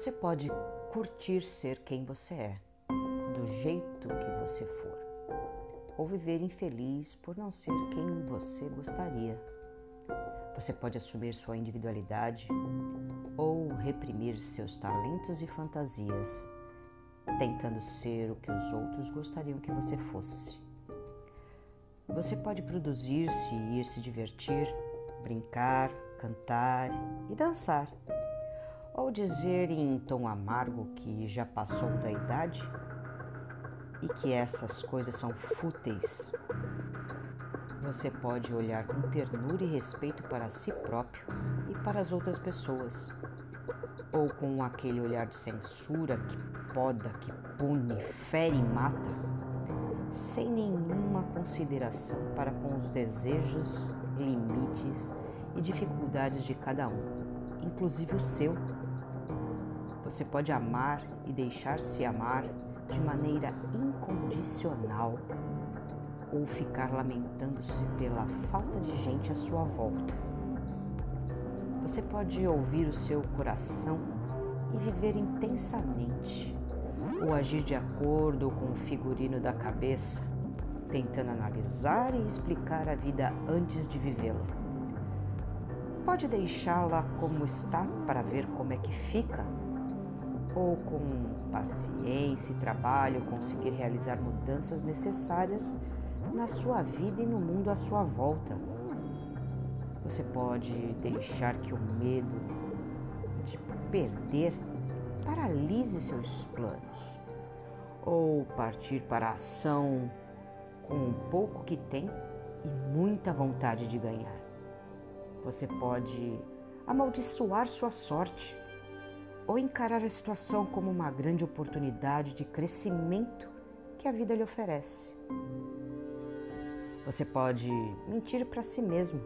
Você pode curtir ser quem você é, do jeito que você for, ou viver infeliz por não ser quem você gostaria. Você pode assumir sua individualidade ou reprimir seus talentos e fantasias, tentando ser o que os outros gostariam que você fosse. Você pode produzir-se e ir se divertir, brincar, cantar e dançar. Ou dizer em tom amargo que já passou da idade e que essas coisas são fúteis. Você pode olhar com ternura e respeito para si próprio e para as outras pessoas, ou com aquele olhar de censura que poda, que pune, fere e mata, sem nenhuma consideração para com os desejos, limites e dificuldades de cada um, inclusive o seu. Você pode amar e deixar-se amar de maneira incondicional ou ficar lamentando-se pela falta de gente à sua volta. Você pode ouvir o seu coração e viver intensamente, ou agir de acordo com o figurino da cabeça, tentando analisar e explicar a vida antes de vivê-la. Pode deixá-la como está para ver como é que fica, ou com paciência e trabalho conseguir realizar mudanças necessárias na sua vida e no mundo à sua volta. Você pode deixar que o medo de perder paralise seus planos, ou partir para a ação com um pouco que tem e muita vontade de ganhar. Você pode amaldiçoar sua sorte ou encarar a situação como uma grande oportunidade de crescimento que a vida lhe oferece. Você pode mentir para si mesmo,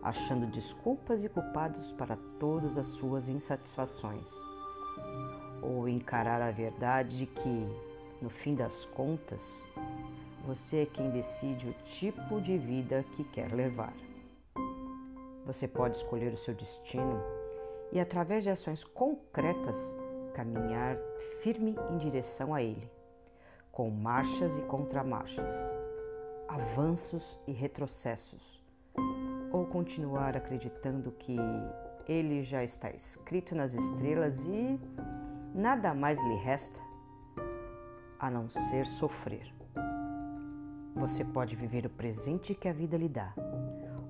achando desculpas e culpados para todas as suas insatisfações, ou encarar a verdade de que, no fim das contas, você é quem decide o tipo de vida que quer levar. Você pode escolher o seu destino e, através de ações concretas, caminhar firme em direção a ele, com marchas e contramarchas, avanços e retrocessos, ou continuar acreditando que ele já está escrito nas estrelas e nada mais lhe resta a não ser sofrer. Você pode viver o presente que a vida lhe dá,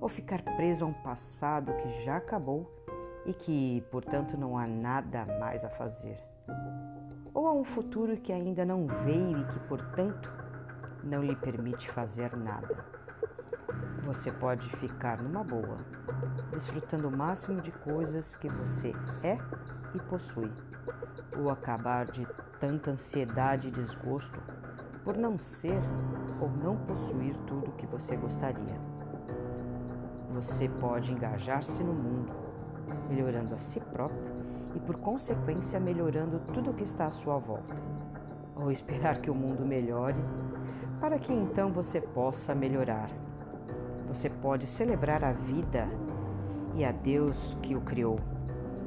ou ficar preso a um passado que já acabou e que, portanto, não há nada mais a fazer. Ou a um futuro que ainda não veio e que, portanto, não lhe permite fazer nada. Você pode ficar numa boa, desfrutando o máximo de coisas que você é e possui, ou acabar de tanta ansiedade e desgosto por não ser ou não possuir tudo o que você gostaria. Você pode engajar-se no mundo, melhorando a si próprio e, por consequência, melhorando tudo o que está à sua volta, ou esperar que o mundo melhore para que então você possa melhorar. Você pode celebrar a vida e a Deus que o criou,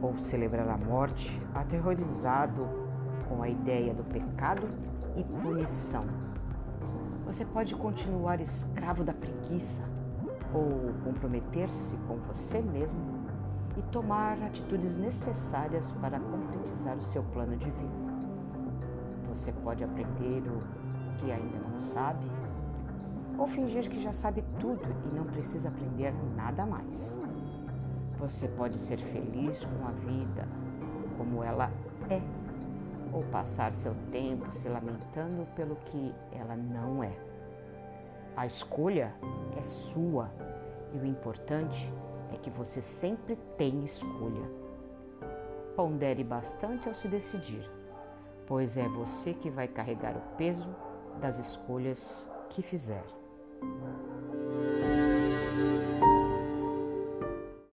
ou celebrar a morte aterrorizado com a ideia do pecado e punição. Você pode continuar escravo da preguiça ou comprometer-se com você mesmo e tomar atitudes necessárias para concretizar o seu plano de vida. Você pode aprender o que ainda não sabe ou fingir que já sabe tudo e não precisa aprender nada mais. Você pode ser feliz com a vida como ela é ou passar seu tempo se lamentando pelo que ela não é. A escolha é sua e o importante é que você sempre tem escolha. Pondere bastante ao se decidir, pois é você que vai carregar o peso das escolhas que fizer.